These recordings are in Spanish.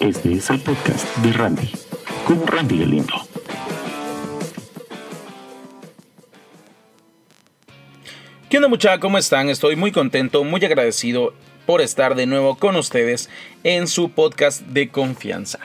Este es el podcast de Randy, con Randy Galindo. ¿Qué onda muchachos? ¿Cómo están? Estoy muy contento, muy agradecido por estar de nuevo con ustedes en su podcast de confianza.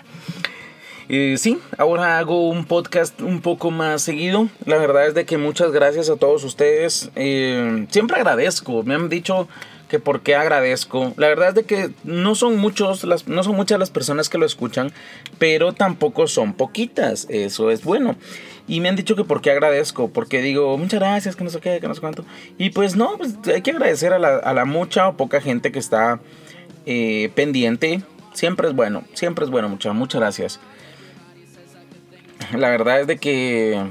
Eh, sí, ahora hago un podcast un poco más seguido. La verdad es de que muchas gracias a todos ustedes. Eh, siempre agradezco. Me han dicho que por qué agradezco. La verdad es de que no son muchos, las, no son muchas las personas que lo escuchan, pero tampoco son poquitas. Eso es bueno. Y me han dicho que por qué agradezco, porque digo, muchas gracias, que no sé qué, que no sé cuánto. Y pues no, pues hay que agradecer a la, mucha o poca gente que está eh, pendiente. Siempre es bueno, siempre es bueno, muchas, muchas gracias. La verdad es de que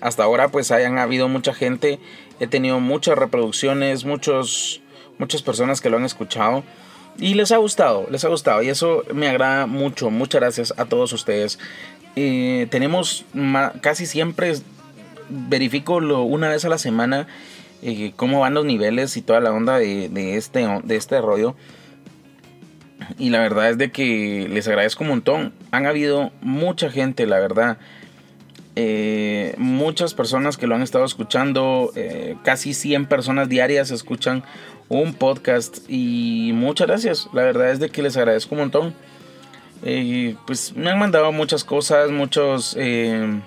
hasta ahora pues hayan habido mucha gente. He tenido muchas reproducciones, muchos, muchas personas que lo han escuchado. Y les ha gustado, les ha gustado. Y eso me agrada mucho. Muchas gracias a todos ustedes. Eh, tenemos casi siempre, verifico una vez a la semana eh, cómo van los niveles y toda la onda de, este, de este rollo. Y la verdad es de que les agradezco un montón. Han habido mucha gente, la verdad. Eh, muchas personas que lo han estado escuchando. casi 100 personas diarias escuchan un podcast. Y muchas gracias. La verdad es de que les agradezco un montón. Eh, pues me han mandado muchas cosas, muchos, eh,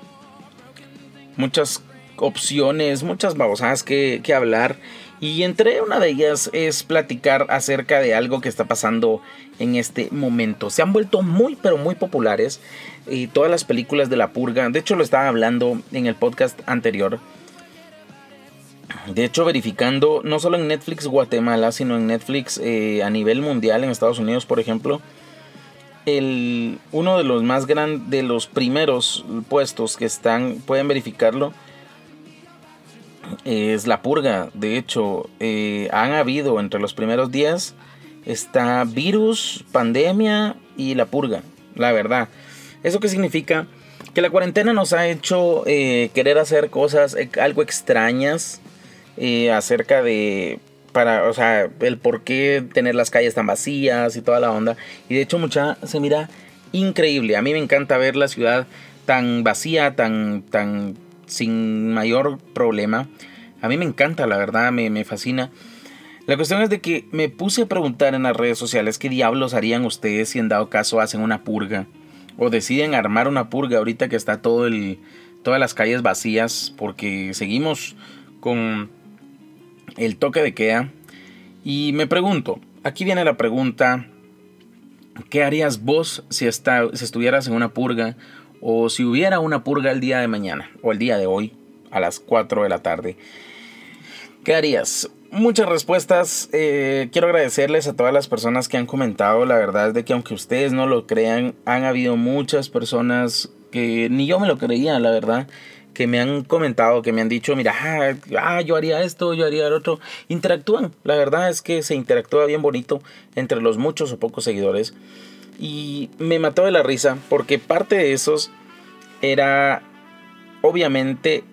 muchas opciones, muchas babosadas que, que hablar. Y entre una de ellas es platicar acerca de algo que está pasando en este momento. Se han vuelto muy, pero muy populares y todas las películas de la purga. De hecho, lo estaba hablando en el podcast anterior. De hecho, verificando no solo en Netflix Guatemala, sino en Netflix eh, a nivel mundial, en Estados Unidos, por ejemplo el, uno de los más grandes, de los primeros puestos que están, pueden verificarlo, es la purga. De hecho, eh, han habido entre los primeros días, está virus, pandemia y la purga, la verdad. ¿Eso qué significa? Que la cuarentena nos ha hecho eh, querer hacer cosas eh, algo extrañas acerca de para, o sea, el por qué tener las calles tan vacías y toda la onda. Y de hecho, mucha se mira increíble. A mí me encanta ver la ciudad tan vacía, tan, tan sin mayor problema. A mí me encanta, la verdad, me, me fascina. La cuestión es de que me puse a preguntar en las redes sociales qué diablos harían ustedes si en dado caso hacen una purga. O deciden armar una purga ahorita que está todo el, todas las calles vacías. Porque seguimos con el toque de queda. Y me pregunto, aquí viene la pregunta, ¿qué harías vos si, si estuvieras en una purga o si hubiera una purga el día de mañana o el día de hoy a las 4 de la tarde? ¿Qué harías? Muchas respuestas. Eh, quiero agradecerles a todas las personas que han comentado. La verdad es de que aunque ustedes no lo crean, han habido muchas personas que ni yo me lo creía, la verdad que me han comentado, que me han dicho, mira, ah, ah, yo haría esto, yo haría el otro, interactúan. La verdad es que se interactúa bien bonito entre los muchos o pocos seguidores. Y me mató de la risa porque parte de esos era, obviamente,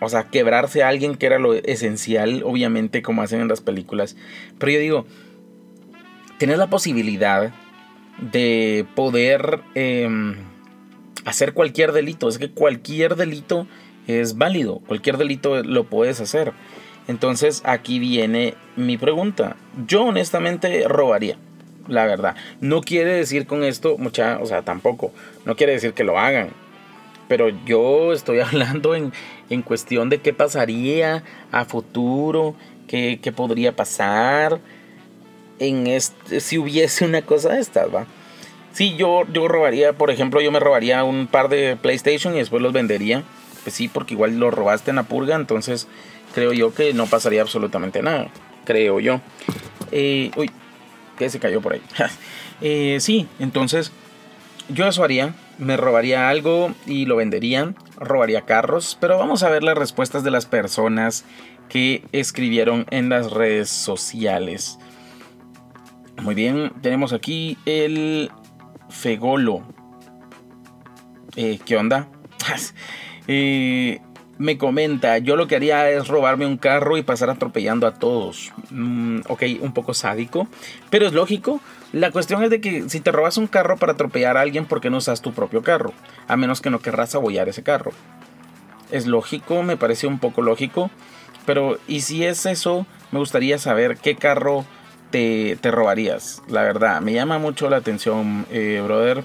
o sea, quebrarse a alguien que era lo esencial, obviamente, como hacen en las películas. Pero yo digo, tienes la posibilidad de poder em, hacer cualquier delito. Es que cualquier delito es válido, cualquier delito lo puedes hacer. Entonces aquí viene mi pregunta. Yo honestamente robaría, la verdad. No quiere decir con esto, mucha, o sea, tampoco, no quiere decir que lo hagan. Pero yo estoy hablando en, en cuestión de qué pasaría a futuro, qué, qué podría pasar en este, si hubiese una cosa de estas, ¿va? Sí, yo, yo robaría, por ejemplo, yo me robaría un par de PlayStation y después los vendería pues sí, porque igual lo robaste en la purga, entonces creo yo que no pasaría absolutamente nada, creo yo. Eh, uy, que se cayó por ahí. Eh, sí, entonces yo eso haría, me robaría algo y lo vendería, robaría carros, pero vamos a ver las respuestas de las personas que escribieron en las redes sociales. Muy bien, tenemos aquí el Fegolo. Eh, ¿Qué onda? me comenta, yo lo que haría es robarme un carro y pasar atropellando a todos. Mm, ok, un poco sádico, pero es lógico. La cuestión es de que si te robas un carro para atropellar a alguien, ¿por qué no usas tu propio carro? A menos que no querrás abollar ese carro. Es lógico, me parece un poco lógico. Pero, y si es eso, me gustaría saber qué carro te, robarías. La verdad, me llama mucho la atención, eh, brother.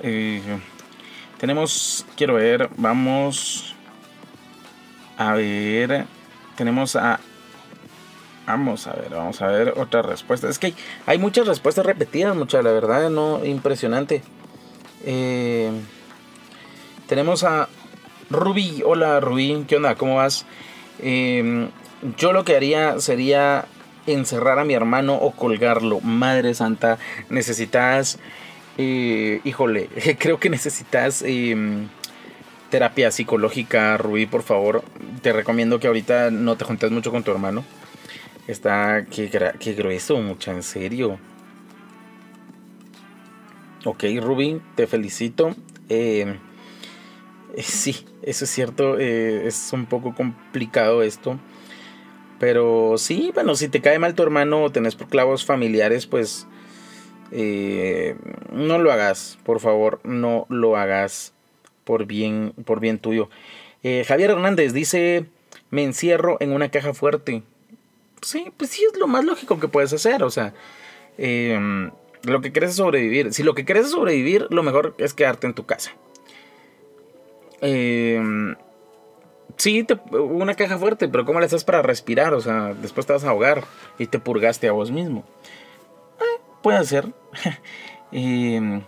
Eh, tenemos, quiero ver, vamos a ver, tenemos a... Vamos a ver, vamos a ver otra respuesta. Es que hay muchas respuestas repetidas, mucha, la verdad, no, impresionante. Eh, tenemos a Ruby. Hola Ruby, ¿qué onda? ¿Cómo vas? Eh, yo lo que haría sería encerrar a mi hermano o colgarlo. Madre Santa, necesitas... Eh, híjole, creo que necesitas terapia psicológica, Rubí, por favor. Te recomiendo que ahorita no te juntes mucho con tu hermano. Está, qué, qué grueso, mucha, en serio. Ok, Rubí, te felicito. Eh, eh, sí, eso es cierto. Eh, es un poco complicado esto. Pero sí, bueno, si te cae mal tu hermano o tenés clavos familiares, pues no lo hagas, por favor, no lo hagas por bien, por bien tuyo. Eh, Javier Hernández dice, me encierro en una caja fuerte. Sí, pues sí es lo más lógico que puedes hacer, o sea, em, lo que quieres es sobrevivir. Si lo que quieres es sobrevivir, lo mejor es quedarte en tu casa. Eh, sí, una caja fuerte, pero ¿cómo le estás para respirar? O sea, después te vas a ahogar y te purgaste a vos mismo. Eh, puede ser. Em,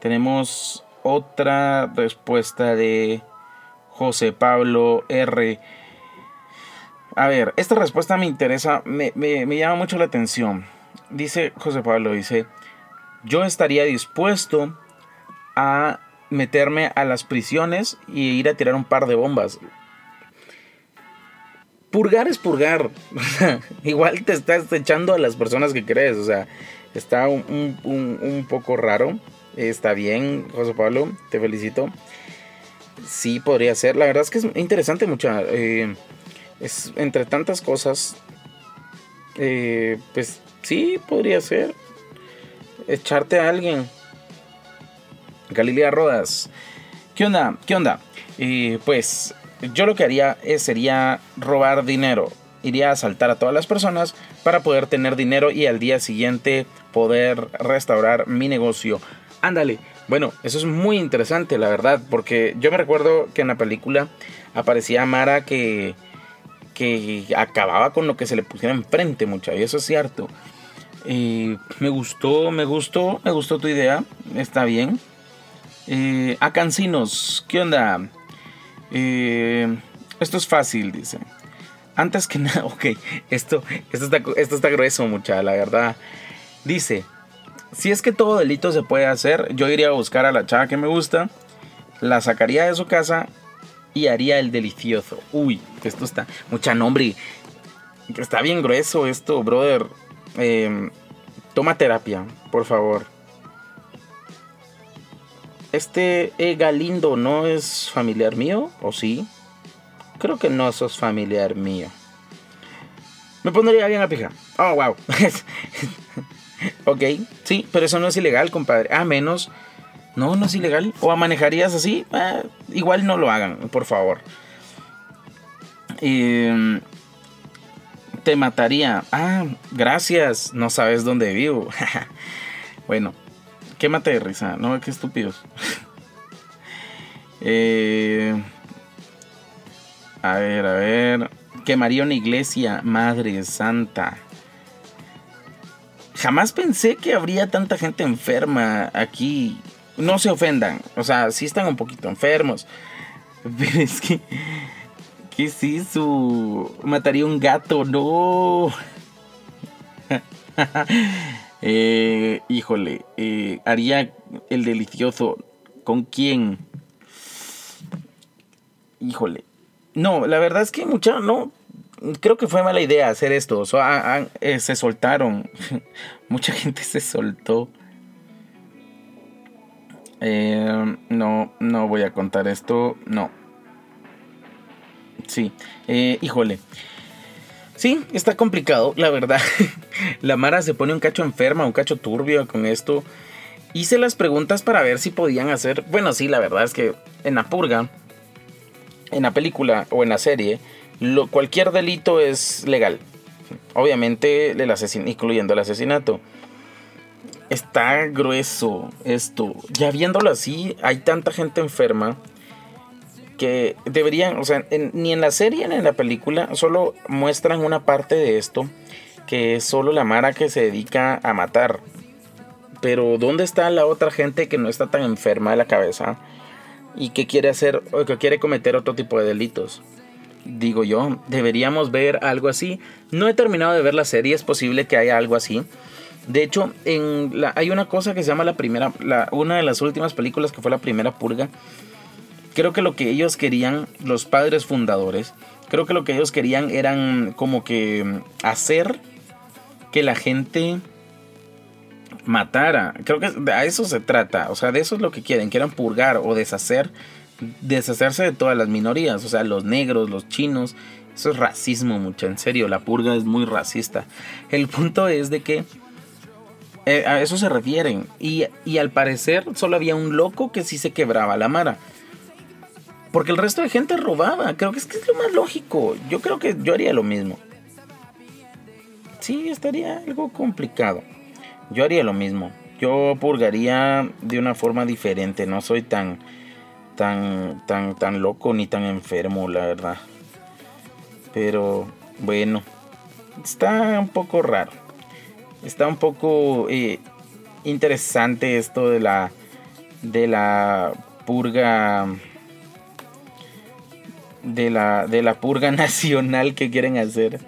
tenemos otra respuesta de José Pablo R. A ver, esta respuesta me interesa, me, llama mucho la atención. Dice José Pablo, dice, yo estaría dispuesto a meterme a las prisiones y ir a tirar un par de bombas. Purgar es purgar. Igual te estás echando a las personas que crees. O sea, está un poco raro. Está bien, José Pablo, te felicito. Sí, podría ser. La verdad es que es interesante mucha. Eh, es entre tantas cosas. Eh, pues sí, podría ser. Echarte a alguien. Galilea Rodas. ¿Qué onda? ¿Qué onda? Eh, pues yo lo que haría sería robar dinero. Iría a asaltar a todas las personas para poder tener dinero y al día siguiente poder restaurar mi negocio Ándale. Bueno, eso es muy interesante, la verdad, porque yo me recuerdo que en la película aparecía Mara que, que acababa con lo que se le pusiera enfrente, mucha, y eso es cierto. me gustó, me gustó, me gustó tu idea, está bien. Eh, a Cancinos, ¿qué onda? Eh, esto es fácil, dice. Antes que nada, ok, esto, esto, está, esto está grueso, mucha, la verdad. Dice, si es que todo delito se puede hacer, yo iría a buscar a la chava que me gusta, la sacaría de su casa y haría el delicioso. Uy, esto está mucha nombre. Está bien grueso esto, brother. Em, toma terapia, por favor. Este E. Galindo no es familiar mío, ¿o sí? Creo que no sos familiar mío. Me pondría bien a pija. Oh, wow. Ok, sí, pero eso no es ilegal, compadre. A menos. No, no es ilegal. O manejarías así. Ah, igual no lo hagan, por favor. Em, te mataría. Ah, gracias. No sabes dónde vivo. bueno, quémate de risa. No, qué estúpidos. Eh, a ver, a ver. Quemaría una iglesia, Madre Santa. Jamás pensé que habría tanta gente enferma aquí. No se ofendan. O sea, sí están un poquito enfermos. Pero es que. ¿Qué es eso? Mataría un gato, no. Eh, híjole, eh, haría el delicioso. ¿Con quién? Híjole. No, la verdad es que mucha, no, creo que fue mala idea hacer esto. O sea, eh, se soltaron. Mucha gente se soltó. Eh, no, no voy a contar esto. No. Sí, eh, híjole. Sí, está complicado, la verdad. la Mara se pone un cacho enferma, un cacho turbio con esto. Hice las preguntas para ver si podían hacer. Bueno, sí, la verdad es que en la purga, en la película o en la serie, cualquier delito es legal. Obviamente, el incluyendo el asesinato. Está grueso esto. Ya viéndolo así, hay tanta gente enferma que deberían, o sea, ni en la serie ni en la película, solo muestran una parte de esto, que es solo la Mara que se dedica a matar. Pero ¿dónde está la otra gente que no está tan enferma de la cabeza y que quiere hacer o que quiere cometer otro tipo de delitos? Digo yo, deberíamos ver algo así. No he terminado de ver la serie, es posible que haya algo así. De hecho, hay una cosa que se llama la primera, la, una de las últimas películas que fue la primera purga, creo que lo que ellos querían, los padres fundadores, creo que lo que ellos querían eran como que mm, hacer que la gente matara. Creo que a eso se trata. O sea, de eso es lo que quieren. Quieren purgar o deshacer. Deshacerse de todas las minorías. O sea, los negros, los chinos. Eso es racismo, mucho. En serio, la purga es muy racista. El punto es de que eh, a eso se refieren. Y, y, al parecer solo había un loco que sí se quebraba la mara. Porque el resto de gente robaba. Creo que es que es lo más lógico. Yo creo que yo haría lo mismo. Sí, estaría algo complicado. Yo haría lo mismo. Yo purgaría de una forma diferente. No soy tan, tan, tan, tan loco ni tan enfermo, la verdad. Pero bueno, está un poco raro. Está un poco eh, interesante esto de la, de la purga de la, de la purga nacional que quieren hacer.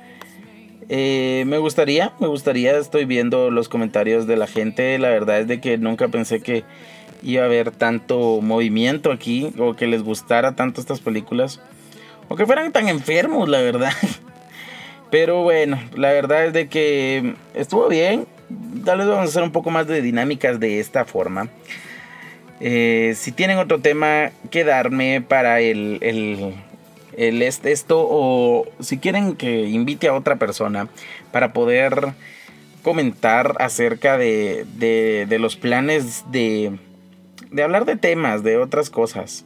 Eh, me gustaría, me gustaría, estoy viendo los comentarios de la gente. La verdad es de que nunca pensé que iba a haber tanto movimiento aquí o que les gustara tanto estas películas o que fueran tan enfermos, la verdad. Pero bueno, la verdad es de que estuvo bien. Tal vez vamos a hacer un poco más de dinámicas de esta forma. Eh, si tienen otro tema que darme para el, el esto o si quieren que invite a otra persona para poder comentar acerca de, de, los planes de, de hablar de temas, de otras cosas.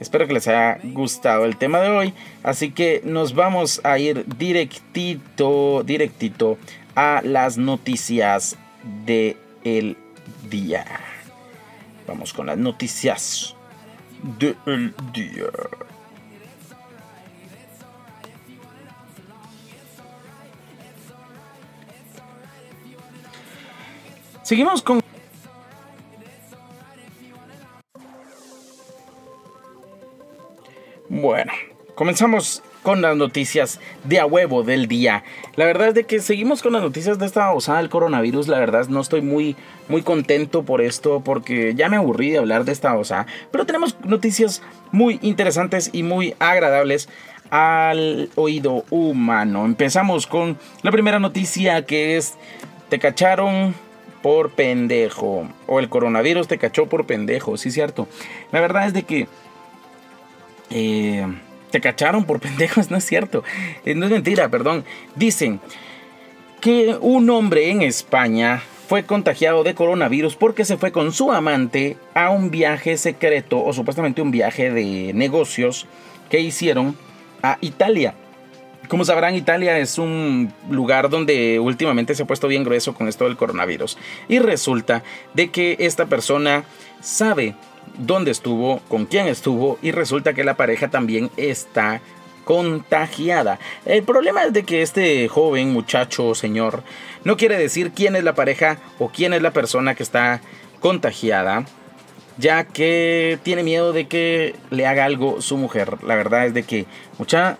Espero que les haya gustado el tema de hoy. Así que nos vamos a ir directito, directito a las noticias del el día. Vamos con las noticias del día. Seguimos con... Bueno, comenzamos con las noticias de a huevo del día. La verdad es de que seguimos con las noticias de esta osada del coronavirus. La verdad no estoy muy, muy contento por esto porque ya me aburrí de hablar de esta osada. Pero tenemos noticias muy interesantes y muy agradables al oído humano. Empezamos con la primera noticia que es te cacharon por pendejo. O el coronavirus te cachó por pendejo, sí, cierto. La verdad es de que eh, te cacharon por pendejos, no es cierto. Eh, no es mentira, perdón. Dicen que un hombre en España fue contagiado de coronavirus porque se fue con su amante a un viaje secreto o supuestamente un viaje de negocios que hicieron a Italia. Como sabrán, Italia es un lugar donde últimamente se ha puesto bien grueso con esto del coronavirus. Y resulta de que esta persona sabe dónde estuvo, con quién estuvo y resulta que la pareja también está contagiada. El problema es de que este joven muchacho señor no quiere decir quién es la pareja o quién es la persona que está contagiada, ya que tiene miedo de que le haga algo su mujer. La verdad es de que mucha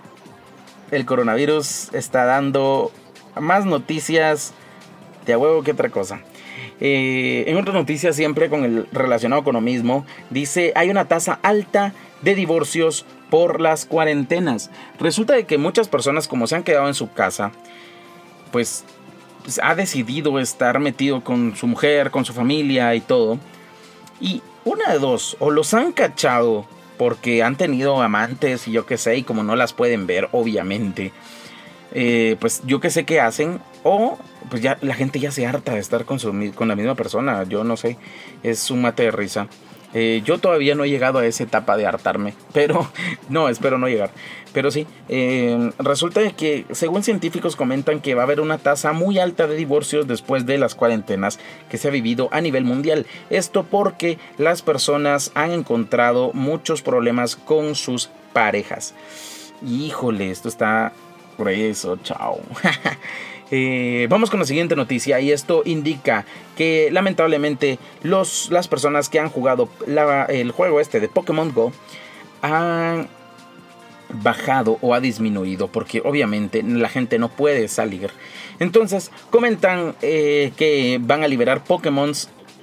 el coronavirus está dando más noticias de a huevo que otra cosa. Eh, en otras noticias, siempre con el relacionado con lo mismo, dice hay una tasa alta de divorcios por las cuarentenas. Resulta de que muchas personas, como se han quedado en su casa, pues, pues ha decidido estar metido con su mujer, con su familia y todo. Y una de dos, o los han cachado porque han tenido amantes y yo qué sé, y como no las pueden ver, obviamente, eh, pues yo qué sé qué hacen, o pues ya la gente ya se harta de estar con, con la misma persona, yo no sé, es un mate de risa. Eh, yo todavía no he llegado a esa etapa de hartarme, pero no, espero no llegar. Pero sí, eh, resulta que según científicos comentan que va a haber una tasa muy alta de divorcios después de las cuarentenas que se ha vivido a nivel mundial. Esto porque las personas han encontrado muchos problemas con sus parejas. Híjole, esto está grueso, chao. Eh, vamos con la siguiente noticia y esto indica que lamentablemente los, las personas que han jugado el juego este de Pokémon Go han bajado o ha disminuido porque obviamente la gente no puede salir. Entonces comentan eh, que van a liberar Pokémon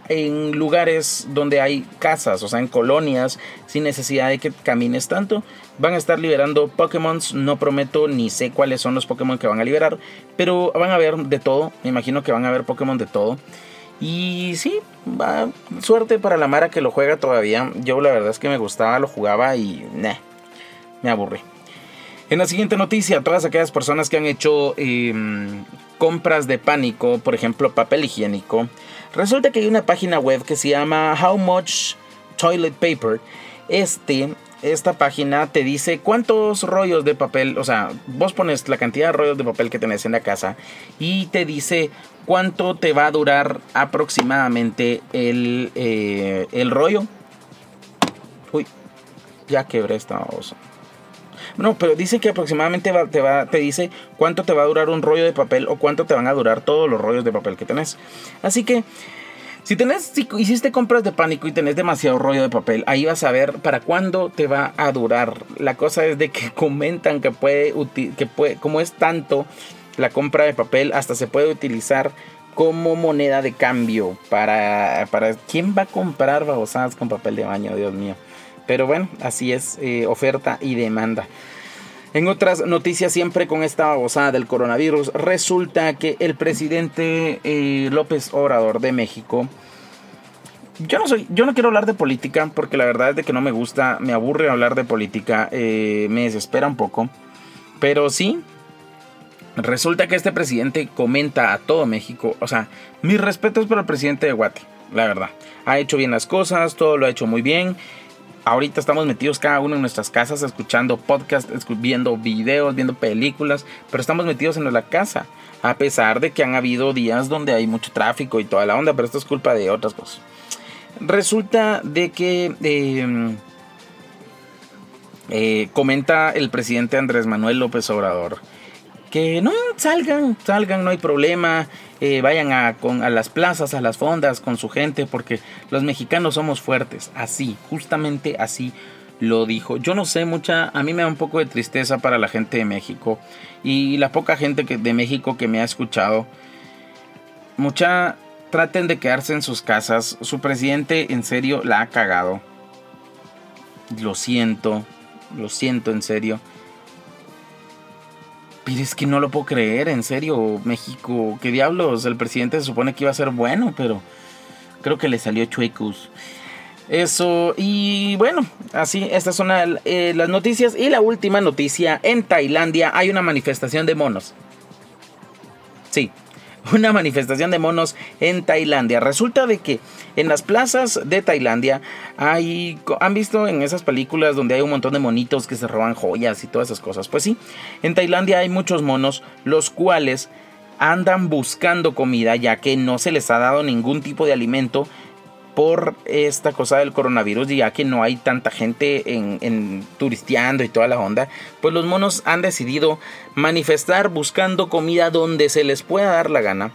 en lugares donde hay casas, o sea, en colonias, sin necesidad de que camines tanto. Van a estar liberando Pokémon, no prometo ni sé cuáles son los Pokémon que van a liberar, pero van a ver de todo, me imagino que van a ver Pokémon de todo. Y sí, va, suerte para la Mara que lo juega todavía. Yo la verdad es que me gustaba, lo jugaba y me aburrí. En la siguiente noticia, todas aquellas personas que han hecho em, compras de pánico, por ejemplo papel higiénico, resulta que hay una página web que se llama How Much Toilet Paper. Este, esta página te dice cuántos rollos de papel, o sea, vos pones la cantidad de rollos de papel que tenés en la casa y te dice cuánto te va a durar aproximadamente el, eh, el rollo. Uy, ya quebré esta cosa. No, pero dice que aproximadamente te, va, te dice cuánto te va a durar un rollo de papel o cuánto te van a durar todos los rollos de papel que tenés. Así que si tenés, si hiciste compras de pánico y tenés demasiado rollo de papel, ahí vas a ver para cuándo te va a durar. La cosa es de que comentan que puede, que puede, como es tanto la compra de papel, hasta se puede utilizar como moneda de cambio para, para quién va a comprar babosadas con papel de baño, Dios mío. Pero bueno, así es, eh, oferta y demanda. En otras noticias, siempre con esta babosada del coronavirus, resulta que el presidente eh, López Obrador de México. Yo no soy, yo no quiero hablar de política porque la verdad es de que no me gusta, me aburre hablar de política, eh, me desespera un poco. Pero sí, resulta que este presidente comenta a todo México, o sea, mis respetos para el presidente de Guate, la verdad. Ha hecho bien las cosas, todo lo ha hecho muy bien ahorita estamos metidos cada uno en nuestras casas escuchando podcasts, viendo videos, viendo películas, pero estamos metidos en la casa. A pesar de que han habido días donde hay mucho tráfico y toda la onda, pero esto es culpa de otras cosas. Resulta de que em, eh, comenta el presidente Andrés Manuel López Obrador que no salgan, salgan, no hay problema, eh, vayan a, con, a las plazas, a las fondas con su gente, porque los mexicanos somos fuertes, así, justamente así lo dijo. Yo no sé, mucha, a mí me da un poco de tristeza para la gente de México y la poca gente que, de México que me ha escuchado. Mucha, traten de quedarse en sus casas. Su presidente en serio la ha cagado. Lo siento, lo siento en serio. Pero es que no lo puedo creer, en serio, México. ¿Qué diablos? El presidente se supone que iba a ser bueno, pero creo que le salió chuecos. Eso, y bueno, así, estas son eh, las noticias. Y la última noticia, en Tailandia hay una manifestación de monos. Una manifestación de monos en Tailandia. Resulta de que en las plazas de Tailandia hay, han visto en esas películas donde hay un montón de monitos que se roban joyas y todas esas cosas. Pues sí, en Tailandia hay muchos monos los cuales andan buscando comida ya que no se les ha dado ningún tipo de alimento por esta cosa del coronavirus, ya que no hay tanta gente en, turisteando y toda la onda, pues los monos han decidido manifestar buscando comida donde se les pueda dar la gana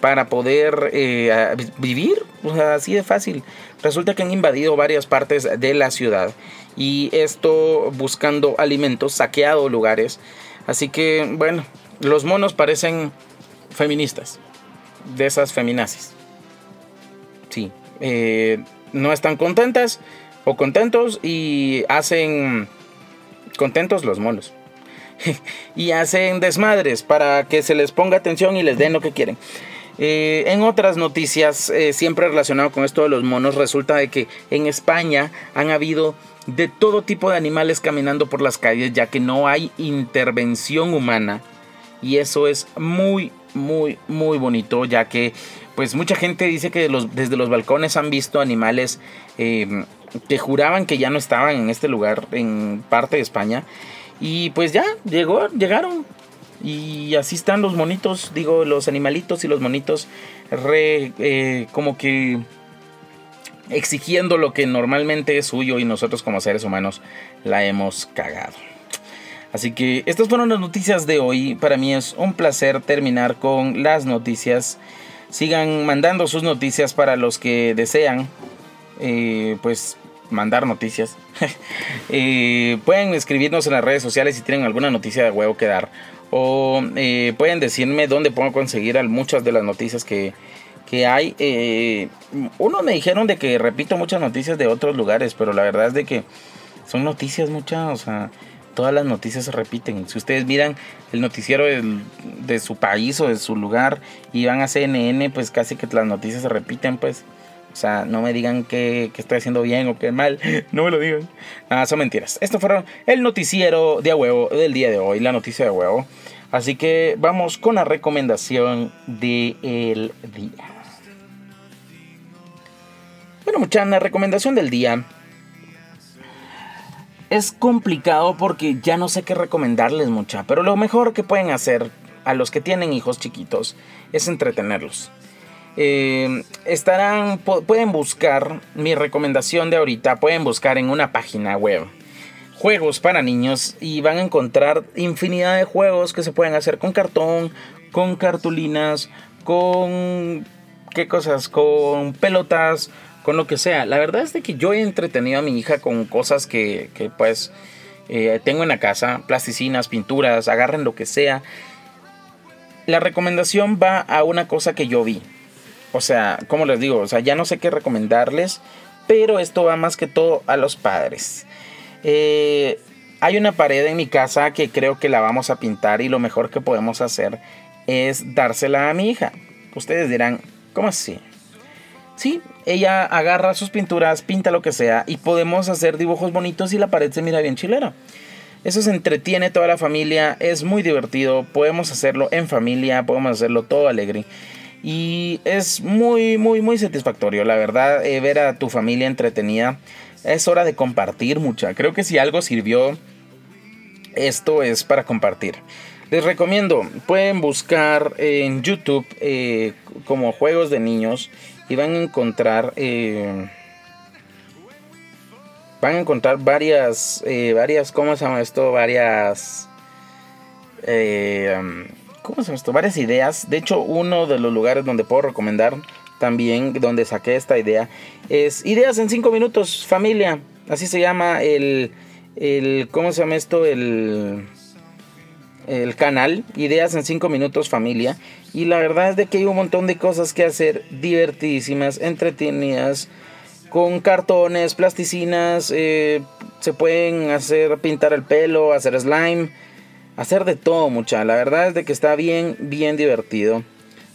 para poder eh, vivir, o sea, así de fácil. Resulta que han invadido varias partes de la ciudad y esto buscando alimentos, saqueado lugares. Así que, bueno, los monos parecen feministas, de esas feminazis. Eh, no están contentas o contentos y hacen contentos los monos. y hacen desmadres para que se les ponga atención y les den lo que quieren. Eh, en otras noticias, eh, siempre relacionado con esto de los monos, resulta de que en España han habido de todo tipo de animales caminando por las calles, ya que no hay intervención humana. Y eso es muy, muy, muy bonito, ya que pues mucha gente dice que desde los balcones han visto animales eh, que juraban que ya no estaban en este lugar, en parte de España. Y pues ya, llegó, llegaron. Y así están los monitos, digo, los animalitos y los monitos, re, eh, como que exigiendo lo que normalmente es suyo y nosotros como seres humanos la hemos cagado. Así que estas fueron las noticias de hoy. Para mí es un placer terminar con las noticias. Sigan mandando sus noticias para los que desean. Eh, pues mandar noticias. Eh, pueden escribirnos en las redes sociales si tienen alguna noticia de huevo que dar. O eh, pueden decirme dónde puedo conseguir muchas de las noticias que, que hay. Eh, uno me dijeron de que repito muchas noticias de otros lugares, pero la verdad es de que son noticias muchas, o sea, todas las noticias se repiten. Si ustedes miran el noticiero de, su país o de su lugar y van a CNN, pues casi que las noticias se repiten, pues. O sea, no me digan que, estoy haciendo bien o que mal. No me lo digan. Nada, son mentiras. Esto fueron el noticiero de huevo del día de hoy, la noticia de huevo. Así que vamos con la recomendación del día. Bueno, muchachos, la recomendación del día es complicado porque ya no sé qué recomendarles mucha, pero lo mejor que pueden hacer a los que tienen hijos chiquitos es entretenerlos. Eh, estarán, pueden buscar mi recomendación de ahorita, pueden buscar en una página web juegos para niños y van a encontrar infinidad de juegos que se pueden hacer con cartón, con cartulinas, con qué cosas, con pelotas, con lo que sea. La verdad es de que yo he entretenido a mi hija con cosas que, pues eh, tengo en la casa, plasticinas, pinturas, agarren lo que sea. La recomendación va a una cosa que yo vi. O sea, como les digo, o sea, ya no sé qué recomendarles, pero esto va más que todo a los padres. Eh, hay una pared en mi casa que creo que la vamos a pintar y lo mejor que podemos hacer es dársela a mi hija. Ustedes dirán, ¿cómo así? Sí, ella agarra sus pinturas, pinta lo que sea y podemos hacer dibujos bonitos y la pared se mira bien chilera. Eso se entretiene toda la familia, es muy divertido, podemos hacerlo en familia, podemos hacerlo todo alegre. Y es muy, muy, muy satisfactorio, la verdad, eh, ver a tu familia entretenida. Es hora de compartir mucha. Creo que si algo sirvió, esto es para compartir. Les recomiendo, pueden buscar en YouTube eh, como juegos de niños y van a encontrar... Eh, van a encontrar varias, varias, ¿cómo se llama esto? Varias... ¿Cómo se esto? Varias ideas. De hecho, uno de los lugares donde puedo recomendar también, donde saqué esta idea, es Ideas en 5 minutos, familia. Así se llama el, el ¿cómo se llama esto? El, el canal, Ideas en 5 minutos, familia. Y la verdad es de que hay un montón de cosas que hacer divertidísimas, entretenidas, con cartones, plasticinas, eh, se pueden hacer pintar el pelo, hacer slime hacer de todo, mucha. La verdad es de que está bien, bien divertido.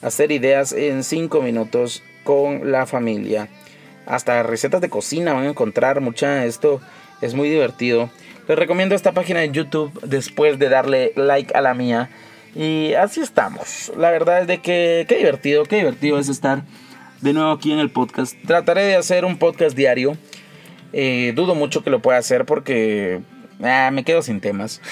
Hacer ideas en 5 minutos con la familia. Hasta recetas de cocina van a encontrar, mucha. Esto es muy divertido. Les recomiendo esta página de YouTube después de darle like a la mía. Y así estamos. La verdad es de que qué divertido, qué divertido es estar de nuevo aquí en el podcast. Trataré de hacer un podcast diario. Eh, dudo mucho que lo pueda hacer porque ah, me quedo sin temas.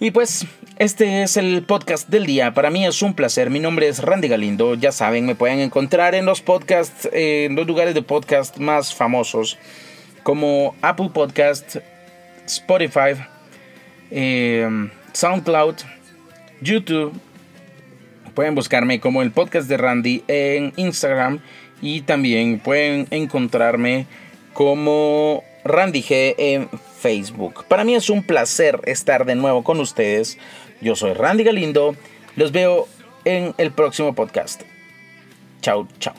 Y pues, este es el podcast del día. Para mí es un placer. Mi nombre es Randy Galindo. Ya saben, me pueden encontrar en los podcasts, en los lugares de podcast más famosos, como Apple Podcast, Spotify, em, SoundCloud, YouTube. Pueden buscarme como el podcast de Randy en Instagram y también pueden encontrarme como Randy G en Facebook. Para mí es un placer estar de nuevo con ustedes. Yo soy Randy Galindo. Los veo en el próximo podcast. Chao, chao.